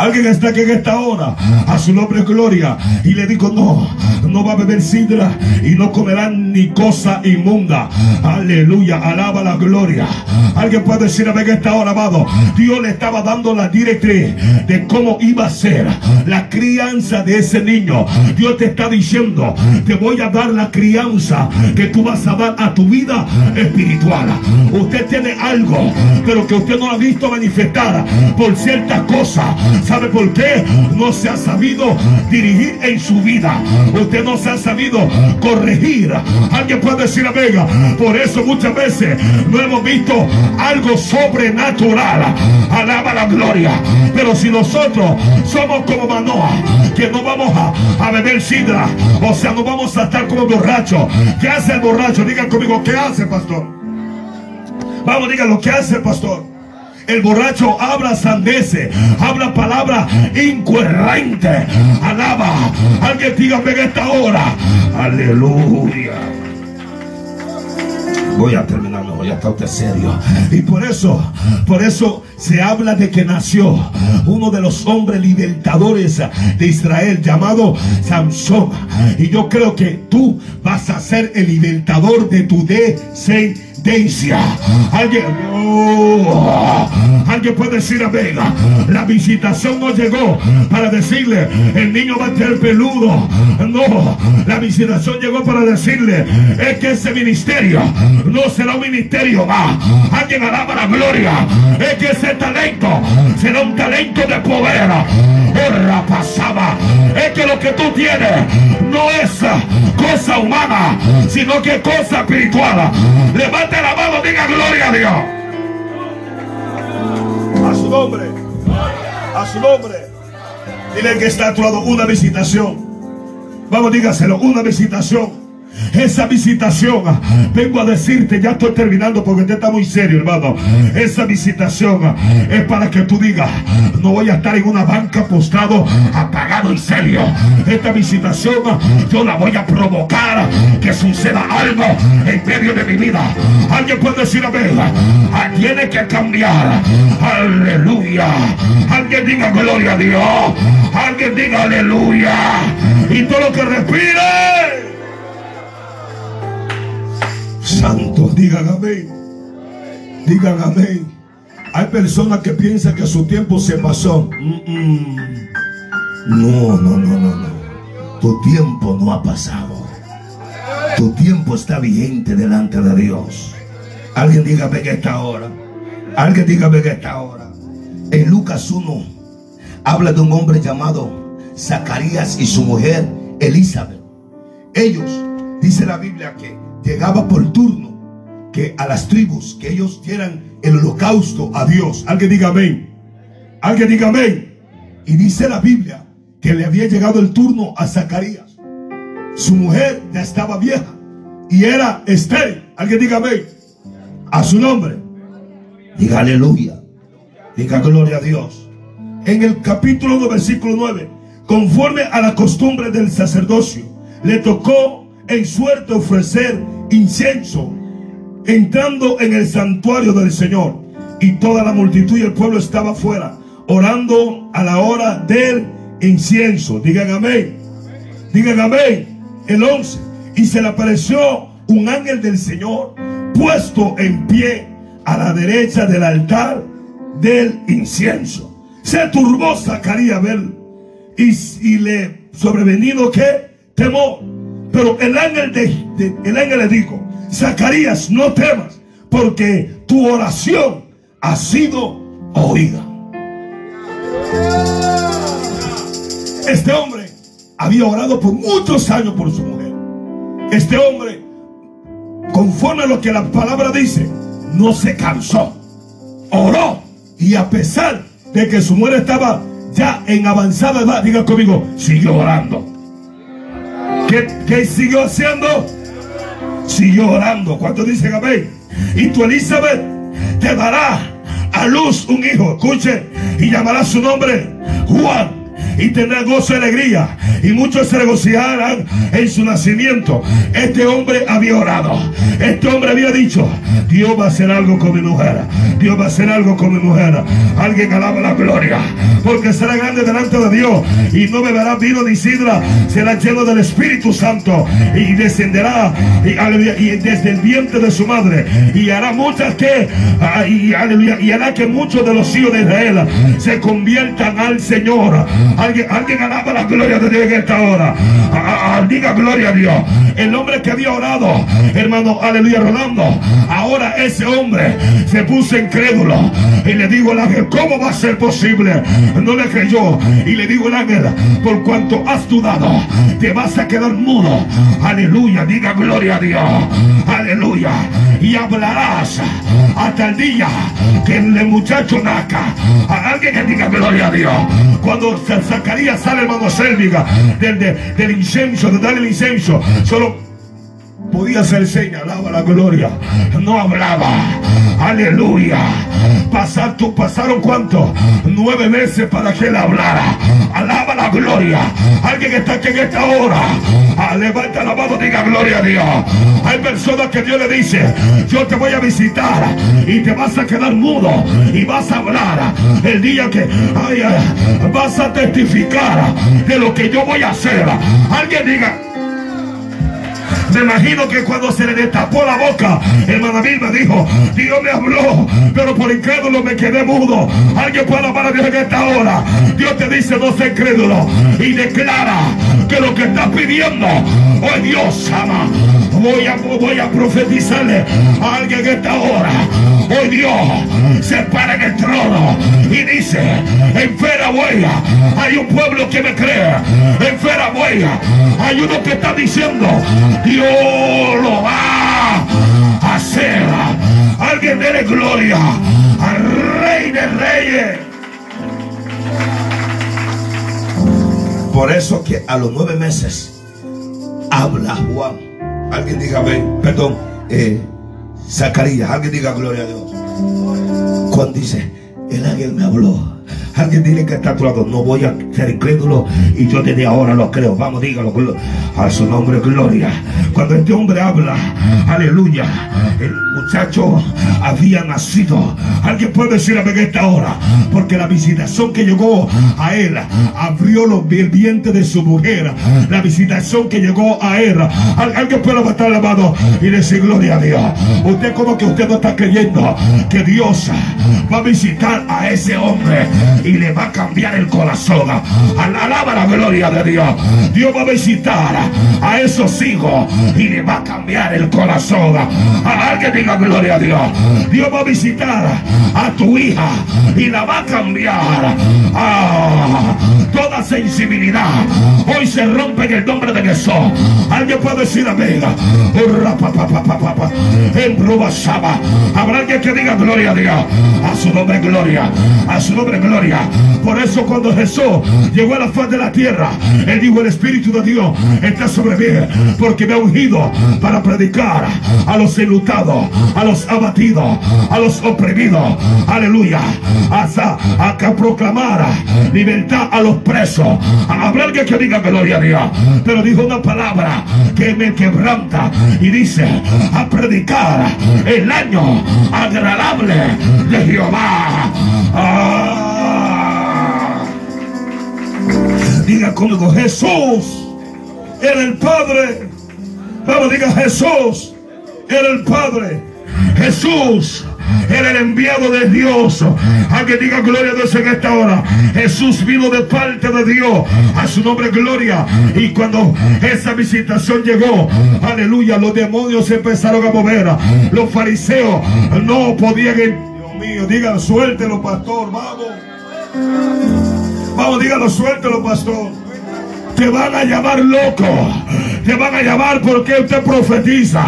Alguien está aquí en esta hora. A su nombre gloria. Y le digo, no, no va a beber sidra y no comerá ni cosa inmunda. Aleluya. Alaba la gloria. Alguien puede decir a ver en esta hora, amado. Dios le estaba dando la directriz de cómo iba a ser la crianza de ese niño. Dios te está diciendo, te voy a dar la crianza que tú vas a dar a tu vida espiritual. Usted tiene algo, pero que usted no ha visto manifestar por ciertas cosas ¿Sabe por qué? No se ha sabido dirigir en su vida. Usted no se ha sabido corregir. Alguien puede decir Vega. Por eso muchas veces no hemos visto algo sobrenatural. Alaba la gloria. Pero si nosotros somos como Manoa, que no vamos a, beber sidra, o sea, no vamos a estar como borrachos. ¿Qué hace el borracho? Digan conmigo, ¿qué hace, pastor? Vamos, digan lo que hace, pastor. El borracho habla sandeces, habla palabras incoherentes. Alaba. Alguien diga en esta hora. Aleluya. Voy a terminar, no, ya está usted serio. Y por eso, por eso se habla de que nació uno de los hombres libertadores de Israel llamado Samson. Y yo creo que tú vas a ser el libertador de tu descendencia Alguien, oh, alguien puede decir a Vega, la visitación no llegó para decirle, el niño va a ser peludo. No, la visitación llegó para decirle, es que ese ministerio no será un ministerio más. Alguien alaba la gloria. Es que ese talento será un talento de poder. Horra pasaba. Es que lo que tú tienes no es cosa humana, sino que cosa espiritual. Levanta la mano, diga gloria a Dios. A su nombre. A su nombre. Dile que está actuado una visitación. Vamos, dígaselo, una visitación esa visitación, vengo a decirte, ya estoy terminando porque usted está muy serio, hermano. Esa visitación es para que tú digas, no voy a estar en una banca postado, apagado y serio. Esta visitación yo la voy a provocar que suceda algo en medio de mi vida. Alguien puede decir a ver, ah, tiene que cambiar. Aleluya. Alguien diga gloria a Dios. Alguien diga aleluya. Y todo lo que respire. Santos, digan amén. Digan amén. Hay personas que piensan que su tiempo se pasó. No, no, no, no, no. Tu tiempo no ha pasado. Tu tiempo está vigente delante de Dios. Alguien dígame que esta hora. Alguien dígame que esta hora. En Lucas 1 habla de un hombre llamado Zacarías y su mujer Elizabeth. Ellos, dice la Biblia que llegaba por turno que a las tribus que ellos dieran el holocausto a Dios. Alguien diga amén. Alguien diga amén. Y dice la Biblia que le había llegado el turno a Zacarías. Su mujer ya estaba vieja y era estéril. Alguien diga amén. A su nombre. Diga aleluya. Diga gloria a Dios. En el capítulo 1, versículo 9, conforme a la costumbre del sacerdocio, le tocó en suerte ofrecer incienso, entrando en el santuario del Señor. Y toda la multitud y el pueblo estaba afuera, orando a la hora del incienso. Digan amén. Digan amén. El 11. Y se le apareció un ángel del Señor puesto en pie a la derecha del altar del incienso. Se turbó Zacarías y, y le sobrevenido que temor pero el ángel, le dijo, Zacarías, no temas, porque tu oración ha sido oída. Este hombre había orado por muchos años por su mujer. Este hombre, conforme a lo que la palabra dice, no se cansó. Oró. Y a pesar de que su mujer estaba ya en avanzada edad, diga conmigo, siguió orando. ¿Qué, siguió haciendo? Siguió orando. ¿Cuánto dice amén? Y tu Elizabeth te dará a luz un hijo. Escuche. Y llamará su nombre Juan y tendrá gozo y alegría. Y muchos se regocijarán en su nacimiento. Este hombre había orado. Este hombre había dicho, Dios va a hacer algo con mi mujer. Dios va a hacer algo con mi mujer. Alguien alaba la gloria. Porque será grande delante de Dios. Y no beberá vino ni sidra. Será lleno del Espíritu Santo. Y descenderá. Y, desde el vientre de su madre. Y hará muchas que. Y, y hará que muchos de los hijos de Israel se conviertan al Señor Alguien, alguien alaba la gloria de Dios en esta hora. diga gloria a Dios. El hombre que había orado, hermano, aleluya, Rolando. Ahora ese hombre se puso incrédulo. Y le digo al ángel, ¿cómo va a ser posible? No le creyó. Y le digo al ángel, por cuanto has dudado, te vas a quedar mudo. Aleluya, diga gloria a Dios. Aleluya. Y hablarás hasta el día que el muchacho naca. Alguien que diga gloria a Dios. Cuando Zacarías sale, hermano Selviga, del, del incenso, de darle el incenso, solo podía ser señalaba la gloria, no hablaba. Aleluya. Pasar, pasaron cuánto? Nueve meses para que él hablara. Alaba la gloria. Alguien está aquí en esta hora. Ah, levanta la mano, diga gloria a Dios. Hay personas que Dios le dice, yo te voy a visitar y te vas a quedar mudo y vas a hablar. El día que vas a testificar de lo que yo voy a hacer. Alguien diga, me imagino que cuando se le destapó la boca, hermana Vilma dijo, Dios me habló, pero por incrédulo me quedé mudo. Alguien puede hablar a Dios en esta hora. Dios te dice, no sé incrédulo. Y declara que lo que estás pidiendo, hoy Dios ama. Voy a, voy a profetizarle a alguien en esta hora. Hoy Dios se para en el trono y dice, en Fera Huella hay un pueblo que me cree. En Fera Huella hay uno que está diciendo, Dios lo va a hacer. Alguien dele gloria al Rey de Reyes. Por eso que a los nueve meses habla Juan. Alguien diga, perdón, eh, Zacarías, alguien diga gloria a Dios. Cuando dice, el ángel me habló Alguien dice que está a tu lado. No voy a ser incrédulo y yo desde ahora lo creo. Vamos, dígalo. A su nombre, gloria. Cuando este hombre habla, aleluya, el muchacho había nacido. Alguien puede decir a esta hora, porque la visitación que llegó a él abrió los, el vientre de su mujer. La visitación que llegó a él. Alguien puede levantar la mano y decir gloria a Dios. Usted como que usted no está creyendo que Dios va a visitar a ese hombre le va a cambiar el corazón. Alaba la gloria de Dios. Dios va a visitar a esos hijos y le va a cambiar el corazón. A alguien diga gloria a Dios. Dios va a visitar a tu hija y la va a cambiar. Ah, toda sensibilidad hoy se rompe en el nombre de Jesús. Alguien puede decir amén. Habrá alguien que diga gloria a Dios. A su nombre gloria. A su nombre gloria. Por eso cuando Jesús llegó a la faz de la tierra, Él dijo, el Espíritu de Dios está sobre mí, porque me ha ungido para predicar a los enlutados, a los abatidos, a los oprimidos. Aleluya. Hasta a que proclamara libertad a los presos. Alguien que diga gloria a Dios. Pero dijo una palabra que me quebranta y dice a predicar el año agradable de Jehová. Ah. Diga conmigo, Jesús era el Padre. Vamos, diga Jesús era el Padre. Jesús era el enviado de Dios. A que diga gloria a Dios en esta hora. Jesús vino de parte de Dios. A su nombre gloria. Y cuando esa visitación llegó, aleluya, los demonios empezaron a mover. Los fariseos no podían. Dios mío, digan, suéltelo, pastor, vamos. Vamos, dígalo, suéltelo, pastor. Te van a llamar loco. Te van a llamar porque usted profetiza.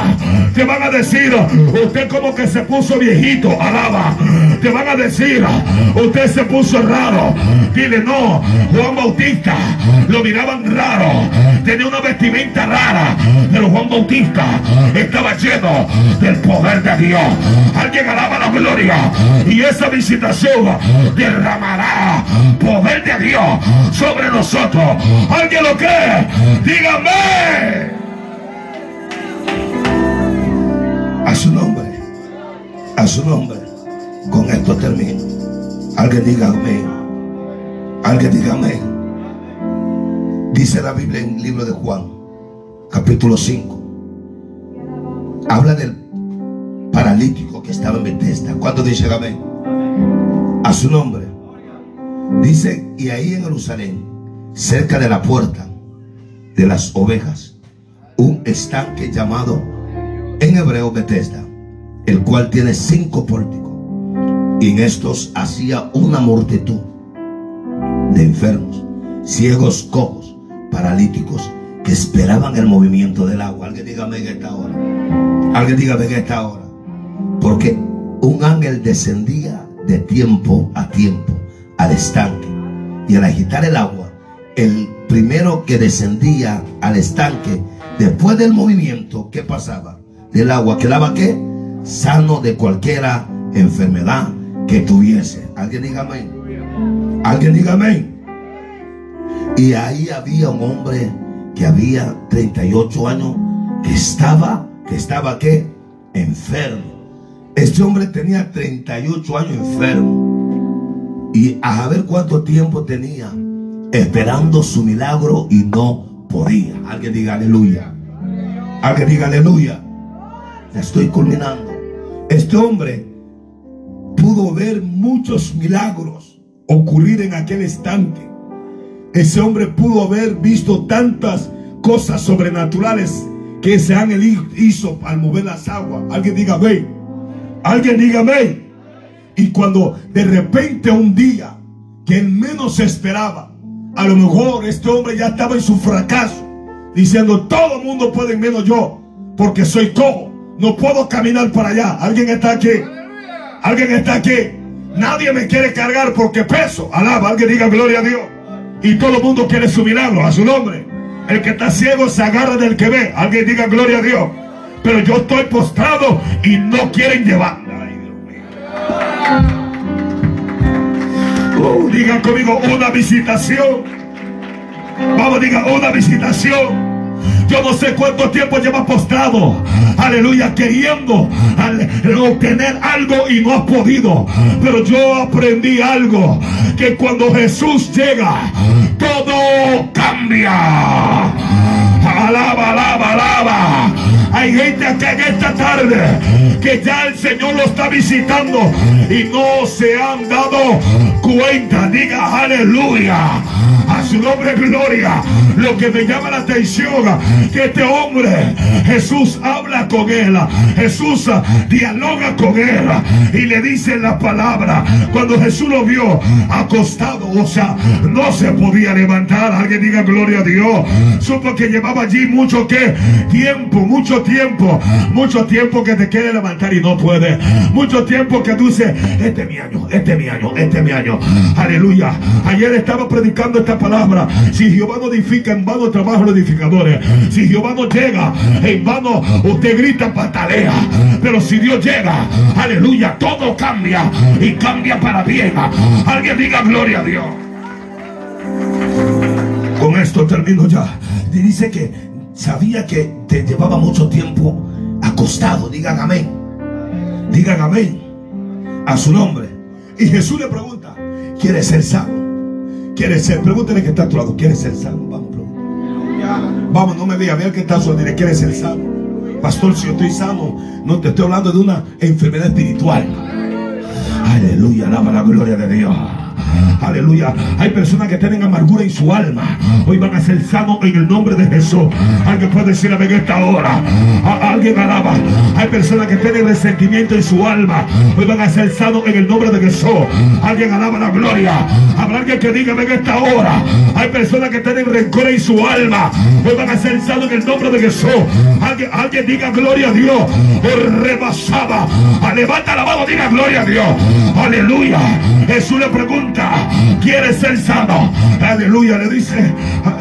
Te van a decir, usted como que se puso viejito, alaba. Te van a decir, usted se puso raro. Dile, no, Juan Bautista lo miraban raro. Tenía una vestimenta rara. Pero Juan Bautista estaba lleno del poder de Dios. Alguien alaba la gloria. Y esa visitación derramará poder de Dios sobre nosotros. Alguien lo cree. Dígame. A su nombre. A su nombre. Con esto termino. Alguien diga amén. Alguien diga amén. Dice la Biblia en el libro de Juan, capítulo 5. Habla del paralítico que estaba en Bethesda. ¿Cuánto dice amén? A su nombre. Dice, y ahí en Jerusalén cerca de la puerta de las ovejas, un estanque llamado en hebreo Bethesda, el cual tiene cinco pórticos. Y en estos hacía una multitud de enfermos, ciegos, cojos, paralíticos, que esperaban el movimiento del agua. Alguien dígame en esta hora. Alguien dígame en esta hora. Porque un ángel descendía de tiempo a tiempo al estanque. Y al agitar el agua, el primero que descendía al estanque, después del movimiento, ¿qué pasaba? Del agua, ¿quedaba qué? Sano de cualquiera enfermedad que tuviese. Alguien diga amén. Alguien diga amén. Y ahí había un hombre que había 38 años que estaba, que estaba qué? Enfermo. Este hombre tenía 38 años enfermo. Y a ver cuánto tiempo tenía esperando su milagro y no podía. Alguien diga aleluya. Alguien diga aleluya. Ya estoy culminando. Este hombre pudo ver muchos milagros ocurrir en aquel instante. Ese hombre pudo haber visto tantas cosas sobrenaturales que ese ángel hizo al mover las aguas. Alguien diga amén. Alguien diga amén. Y cuando de repente un día que él menos esperaba, a lo mejor este hombre ya estaba en su fracaso, diciendo todo el mundo puede menos yo, porque soy cojo, no puedo caminar para allá. Alguien está aquí. Alguien está aquí. Nadie me quiere cargar porque peso. Alaba, alguien diga gloria a Dios. Y todo el mundo quiere su milagro, a su nombre. El que está ciego se agarra del que ve. Alguien diga gloria a Dios. Pero yo estoy postrado y no quieren llevar. Oh, digan conmigo una visitación. Vamos, diga una visitación. Yo no sé cuánto tiempo lleva postrado. Aleluya, queriendo obtener algo y no ha podido. Pero yo aprendí algo. Que cuando Jesús llega, todo cambia. Alaba, alaba, alaba. Hay gente acá en esta tarde que ya el Señor lo está visitando y no se han dado cuenta. Diga aleluya. A su nombre gloria. Lo que me llama la atención, que este hombre, Jesús habla con él. Jesús dialoga con él y le dice la palabra. Cuando Jesús lo vio acostado, o sea, no se podía levantar. Alguien diga gloria a Dios. Supo que llevaba allí mucho que tiempo, mucho tiempo, mucho tiempo que te quiere levantar y no puede. Mucho tiempo que tú dices, este es mi año, este es mi año, este es mi año. Aleluya. Ayer estaba predicando esta palabra. Si Jehová no edifica, en vano trabajo los edificadores. Si Jehová no llega, en vano usted grita, patalea. Pero si Dios llega, aleluya, todo cambia y cambia para bien. Alguien diga gloria a Dios. Con esto termino ya. Dice que sabía que te llevaba mucho tiempo acostado. Digan amén. Digan amén. A su nombre. Y Jesús le pregunta, ¿quieres ser sano? ¿Quieres ser? Pregúntale que está a tu lado. ¿Quieres ser sano? Vamos, Vamos, no me diga, vea que está sano. Dile, ¿quieres ser sano? Pastor, si yo estoy sano, no te estoy hablando de una enfermedad espiritual. Aleluya, alaba la gloria de Dios. Aleluya. Hay personas que tienen amargura en su alma. Hoy van a ser sanos en el nombre de Jesús. Alguien puede decir en esta hora. alguien alaba. Hay personas que tienen resentimiento en su alma. Hoy van a ser sanos en el nombre de Jesús. Alguien alaba la gloria. Habrá alguien que diga en esta hora. Hay personas que tienen rencor en su alma. Hoy van a ser sanos en el nombre de Jesús. Alguien, alguien diga gloria a Dios. O rebasaba. Levanta la mano, diga gloria a Dios. Aleluya. Jesús le pregunta quiere ser sano. Aleluya, le dice,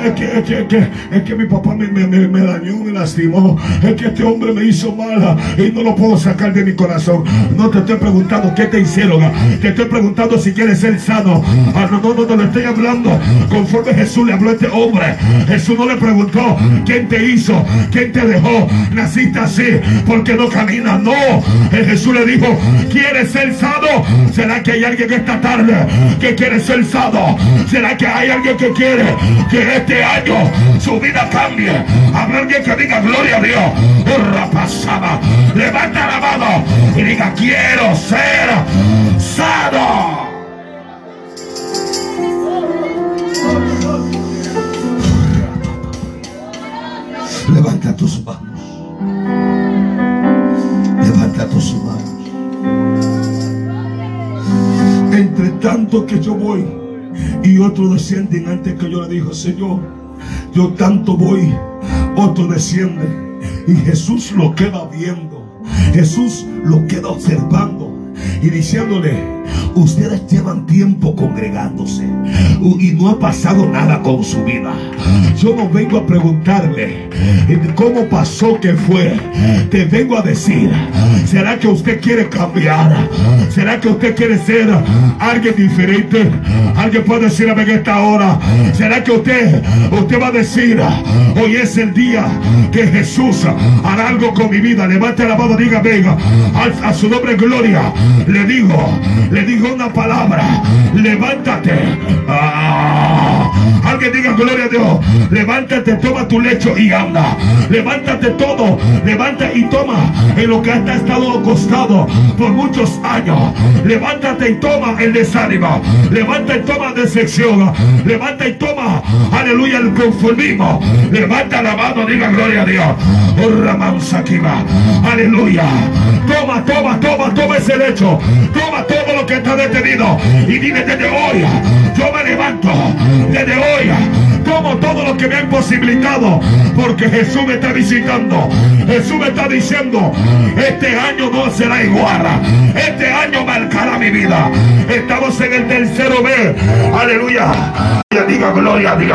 es que, es que, mi papá me, dañó, me lastimó. Es que este hombre me hizo mal y no lo puedo sacar de mi corazón. No te estoy preguntando qué te hicieron. Te estoy preguntando si quieres ser sano. Ah, no, no, no, no le estoy hablando conforme Jesús le habló a este hombre. Jesús no le preguntó quién te hizo, quién te dejó. Naciste así porque no caminas. No. Jesús le dijo, ¿quieres ser sano? ¿Será que hay alguien esta tarde que quiere ser sano? ¿Será que hay alguien que quiere que este año su vida cambie? Habrá alguien que diga gloria a Dios. Rapazada, levanta la mano y diga quiero ser sano. Levanta tus manos. Levanta tus manos. Entre tanto que yo voy y otros descienden antes que yo le dijo, Señor, yo tanto voy, otro desciende. Y Jesús lo queda viendo. Jesús lo queda observando y diciéndole, ustedes llevan tiempo congregándose y no ha pasado nada con su vida. Yo no vengo a preguntarle cómo pasó que fue. Te vengo a decir, ¿será que usted quiere cambiar? ¿Será que usted quiere ser alguien diferente? Alguien puede decir en esta hora, ¿será que usted, usted va a decir, hoy es el día que Jesús hará algo con mi vida? Levante la mano, diga, venga, a, a su nombre gloria. Le digo, le digo una palabra. Levántate. Ah. Alguien diga gloria a Dios. Levántate, toma tu lecho y anda. Levántate todo. Levanta y toma en lo que has estado acostado por muchos años. Levántate y toma el desánimo. Levanta y toma decepción. Levanta y toma, aleluya, el conformismo. Levanta la mano, diga gloria a Dios. Aleluya. Toma, toma, toma, toma ese lecho. Toma todo lo que está detenido. Y dime desde hoy, yo me levanto. Desde hoy, tomo todo lo que me ha imposibilitado. Porque Jesús me está visitando. Jesús me está diciendo, este año no será igual. Este año marcará mi vida. Estamos en el tercero B. Aleluya. Diga gloria a Dios.